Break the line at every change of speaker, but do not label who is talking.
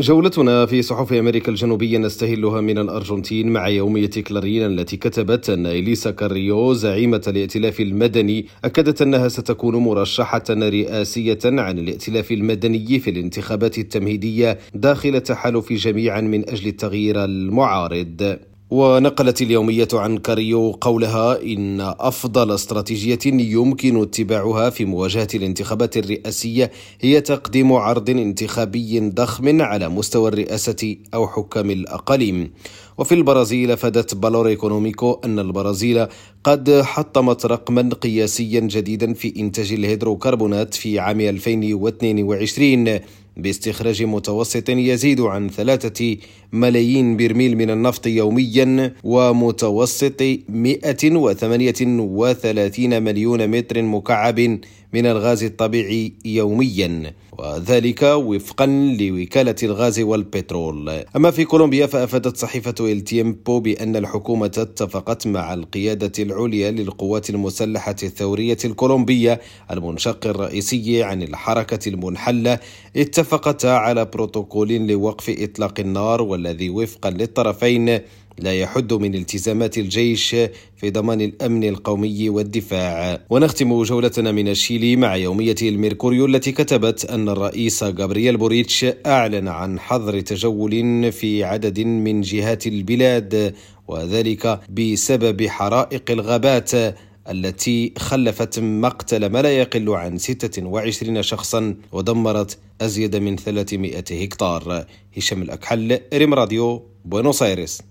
جولتنا في صحف أمريكا الجنوبية نستهلها من الأرجنتين مع يومية كلارين التي كتبت أن إليسا كاريو زعيمة الائتلاف المدني أكدت أنها ستكون مرشحة رئاسية عن الائتلاف المدني في الانتخابات التمهيدية داخل تحالف جميعا من أجل التغيير المعارض. ونقلت اليومية عن كاريو قولها إن أفضل استراتيجية يمكن اتباعها في مواجهة الانتخابات الرئاسية هي تقديم عرض انتخابي ضخم على مستوى الرئاسة أو حكام الأقاليم. وفي البرازيل أفادت فالور إيكونوميكو أن البرازيل قد حطمت رقما قياسيا جديدا في إنتاج الهيدروكربونات في عام 2022 باستخراج متوسط يزيد عن ثلاثة ملايين برميل من النفط يوميا ومتوسط 138 مليون متر مكعب من الغاز الطبيعي يوميا. وذلك وفقا لوكالة الغاز والبترول. أما في كولومبيا فأفادت صحيفة التيمبو بأن الحكومة اتفقت مع القيادة العليا للقوات المسلحة الثورية الكولومبية المنشق الرئيسي عن الحركة المنحلة اتفقتا على بروتوكول لوقف إطلاق النار والذي وفقا للطرفين لا يحد من التزامات الجيش في ضمان الأمن القومي والدفاع. ونختم جولتنا من الشيلي مع يومية الميركوريو التي كتبت أن الرئيس غابرييل بوريتش أعلن عن حظر تجول في عدد من جهات البلاد وذلك بسبب حرائق الغابات. التي خلفت مقتل ما لا يقل عن 26 شخصا ودمرت أزيد من 300 هكتار. هشام الأكحل ريم راديو بونوس آيرس